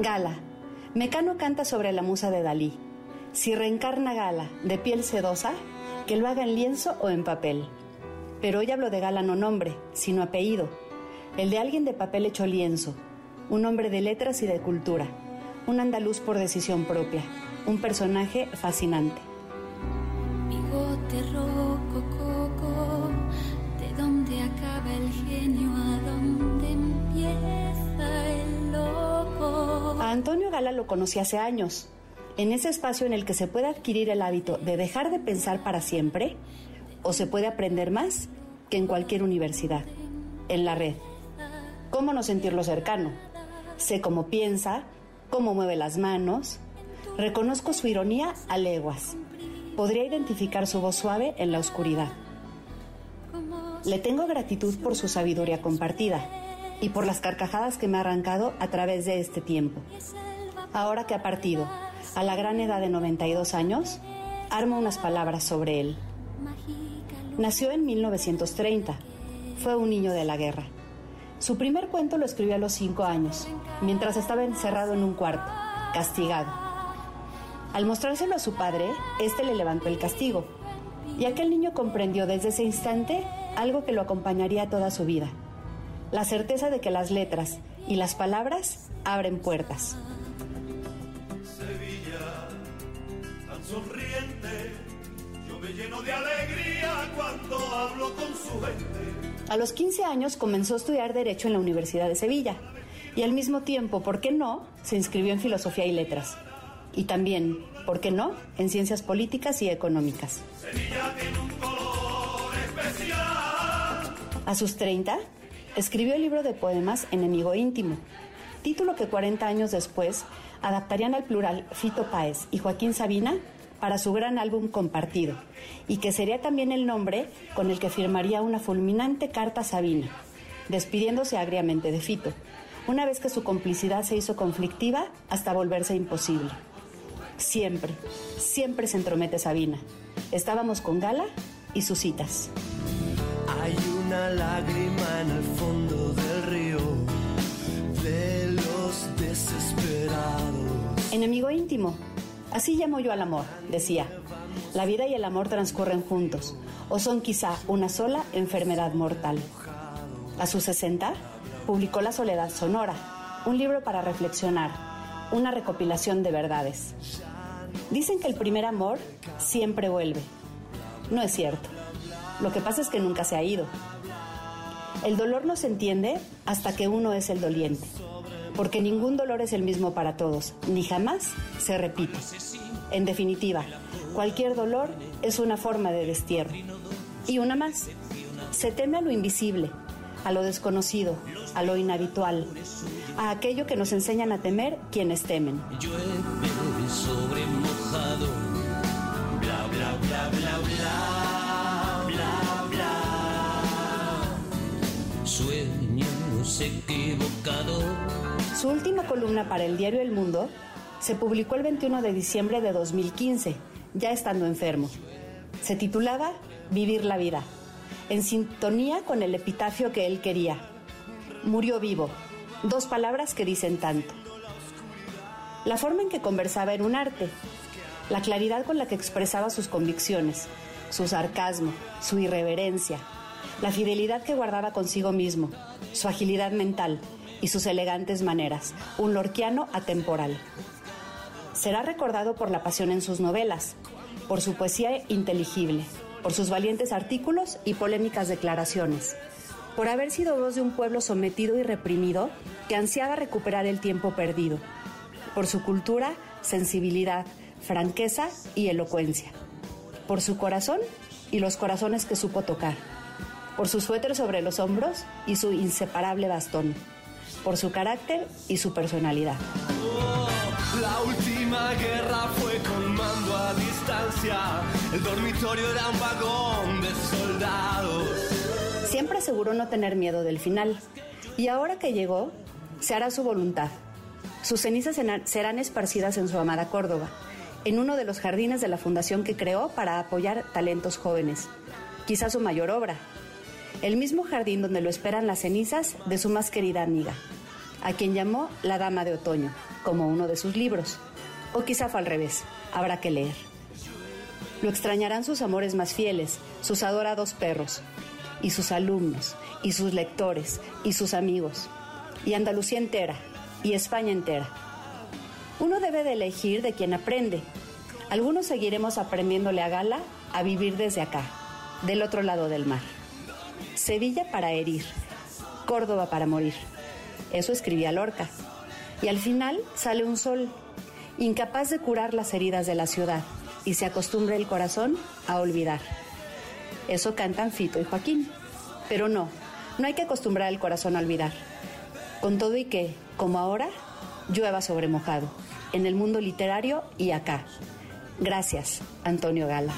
Gala. Mecano canta sobre la musa de Dalí. Si reencarna Gala de piel sedosa, que lo haga en lienzo o en papel. Pero hoy hablo de Gala no nombre, sino apellido. El de alguien de papel hecho lienzo. Un hombre de letras y de cultura. Un andaluz por decisión propia. Un personaje fascinante. Gala lo conocí hace años. En ese espacio en el que se puede adquirir el hábito de dejar de pensar para siempre, o se puede aprender más que en cualquier universidad, en la red. ¿Cómo no sentirlo cercano? Sé cómo piensa, cómo mueve las manos. Reconozco su ironía a leguas. Podría identificar su voz suave en la oscuridad. Le tengo gratitud por su sabiduría compartida y por las carcajadas que me ha arrancado a través de este tiempo. Ahora que ha partido, a la gran edad de 92 años, armo unas palabras sobre él. Nació en 1930. Fue un niño de la guerra. Su primer cuento lo escribió a los cinco años, mientras estaba encerrado en un cuarto, castigado. Al mostrárselo a su padre, éste le levantó el castigo, y aquel niño comprendió desde ese instante algo que lo acompañaría toda su vida, la certeza de que las letras y las palabras abren puertas. Sevilla, tan sonriente, yo me lleno de alegría cuando hablo con su gente. A los 15 años comenzó a estudiar Derecho en la Universidad de Sevilla y al mismo tiempo, ¿por qué no?, se inscribió en Filosofía y Letras. Y también, ¿por qué no?, en Ciencias Políticas y Económicas. Sevilla tiene un color especial. A sus 30, escribió el libro de poemas Enemigo Íntimo, título que 40 años después adaptarían al plural Fito Páez y Joaquín Sabina para su gran álbum compartido, y que sería también el nombre con el que firmaría una fulminante carta Sabina, despidiéndose agriamente de Fito, una vez que su complicidad se hizo conflictiva hasta volverse imposible. Siempre, siempre se entromete Sabina. Estábamos con Gala y sus citas. Hay una lágrima en el fondo Enemigo íntimo. Así llamo yo al amor, decía. La vida y el amor transcurren juntos, o son quizá una sola enfermedad mortal. A sus 60, publicó La Soledad Sonora, un libro para reflexionar, una recopilación de verdades. Dicen que el primer amor siempre vuelve. No es cierto. Lo que pasa es que nunca se ha ido. El dolor no se entiende hasta que uno es el doliente, porque ningún dolor es el mismo para todos, ni jamás se repite. En definitiva, cualquier dolor es una forma de destierro. Y una más, se teme a lo invisible, a lo desconocido, a lo inhabitual, a aquello que nos enseñan a temer quienes temen. Llueve sobre mojado, bla bla bla bla bla Sueños equivocados. Su última columna para el diario El Mundo se publicó el 21 de diciembre de 2015, ya estando enfermo. Se titulaba Vivir la vida, en sintonía con el epitafio que él quería. Murió vivo, dos palabras que dicen tanto. La forma en que conversaba era un arte, la claridad con la que expresaba sus convicciones, su sarcasmo, su irreverencia, la fidelidad que guardaba consigo mismo, su agilidad mental y sus elegantes maneras, un lorquiano atemporal. Será recordado por la pasión en sus novelas, por su poesía inteligible, por sus valientes artículos y polémicas declaraciones, por haber sido voz de un pueblo sometido y reprimido que ansiaba recuperar el tiempo perdido, por su cultura, sensibilidad, franqueza y elocuencia, por su corazón y los corazones que supo tocar, por su suéter sobre los hombros y su inseparable bastón, por su carácter y su personalidad. La última guerra fue con mando a distancia. El dormitorio era un vagón de soldados. Siempre aseguró no tener miedo del final. Y ahora que llegó, se hará su voluntad. Sus cenizas serán esparcidas en su amada Córdoba, en uno de los jardines de la fundación que creó para apoyar talentos jóvenes. Quizá su mayor obra. El mismo jardín donde lo esperan las cenizas de su más querida amiga. a quien llamó la Dama de Otoño, como uno de sus libros. O quizá fue al revés, habrá que leer. Lo extrañarán sus amores más fieles, sus adorados perros, y sus alumnos, y sus lectores, y sus amigos, y Andalucía entera, y España entera. Uno debe de elegir de quien aprende. Algunos seguiremos aprendiéndole a Gala a vivir desde acá, del otro lado del mar. Sevilla para herir, Córdoba para morir. Eso escribía Lorca. Y al final sale un sol, incapaz de curar las heridas de la ciudad, y se acostumbra el corazón a olvidar. Eso cantan Fito y Joaquín. Pero no, no hay que acostumbrar el corazón a olvidar. Con todo y que, como ahora, llueva sobre mojado, en el mundo literario y acá. Gracias, Antonio Gala.